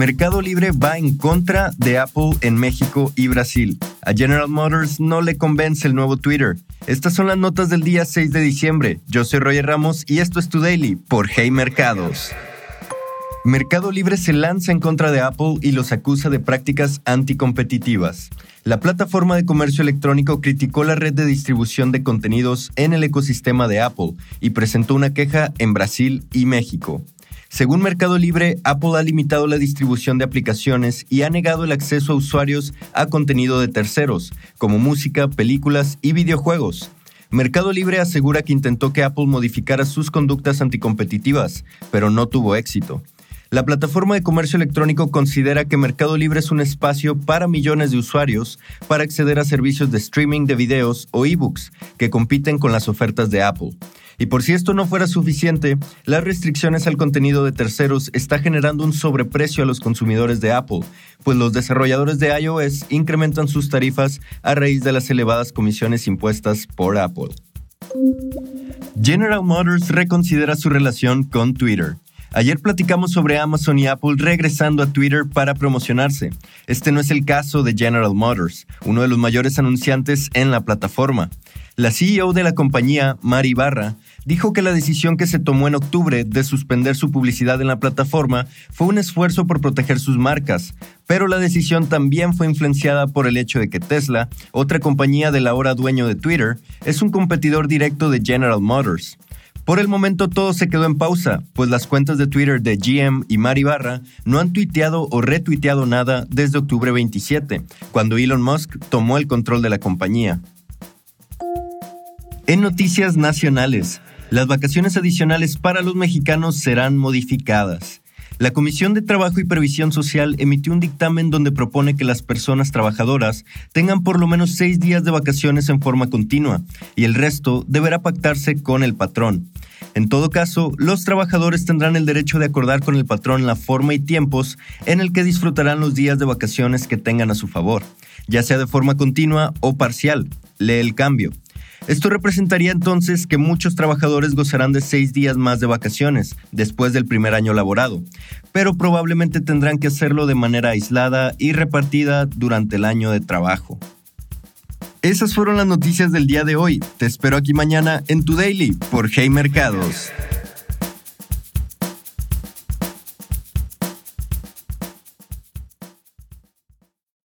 Mercado Libre va en contra de Apple en México y Brasil. A General Motors no le convence el nuevo Twitter. Estas son las notas del día 6 de diciembre. Yo soy Roger Ramos y esto es Tu Daily por Hey Mercados. Mercado Libre se lanza en contra de Apple y los acusa de prácticas anticompetitivas. La plataforma de comercio electrónico criticó la red de distribución de contenidos en el ecosistema de Apple y presentó una queja en Brasil y México. Según Mercado Libre, Apple ha limitado la distribución de aplicaciones y ha negado el acceso a usuarios a contenido de terceros, como música, películas y videojuegos. Mercado Libre asegura que intentó que Apple modificara sus conductas anticompetitivas, pero no tuvo éxito. La plataforma de comercio electrónico considera que Mercado Libre es un espacio para millones de usuarios para acceder a servicios de streaming de videos o ebooks que compiten con las ofertas de Apple. Y por si esto no fuera suficiente, las restricciones al contenido de terceros está generando un sobreprecio a los consumidores de Apple, pues los desarrolladores de iOS incrementan sus tarifas a raíz de las elevadas comisiones impuestas por Apple. General Motors reconsidera su relación con Twitter. Ayer platicamos sobre Amazon y Apple regresando a Twitter para promocionarse. Este no es el caso de General Motors, uno de los mayores anunciantes en la plataforma. La CEO de la compañía, Mari Barra, dijo que la decisión que se tomó en octubre de suspender su publicidad en la plataforma fue un esfuerzo por proteger sus marcas, pero la decisión también fue influenciada por el hecho de que Tesla, otra compañía del ahora dueño de Twitter, es un competidor directo de General Motors. Por el momento todo se quedó en pausa, pues las cuentas de Twitter de GM y Mari Barra no han tuiteado o retuiteado nada desde octubre 27, cuando Elon Musk tomó el control de la compañía. En noticias nacionales, las vacaciones adicionales para los mexicanos serán modificadas. La Comisión de Trabajo y Previsión Social emitió un dictamen donde propone que las personas trabajadoras tengan por lo menos seis días de vacaciones en forma continua y el resto deberá pactarse con el patrón. En todo caso, los trabajadores tendrán el derecho de acordar con el patrón la forma y tiempos en el que disfrutarán los días de vacaciones que tengan a su favor, ya sea de forma continua o parcial. Lee el cambio. Esto representaría entonces que muchos trabajadores gozarán de seis días más de vacaciones después del primer año laborado, pero probablemente tendrán que hacerlo de manera aislada y repartida durante el año de trabajo. Esas fueron las noticias del día de hoy. Te espero aquí mañana en tu Daily por Hey Mercados.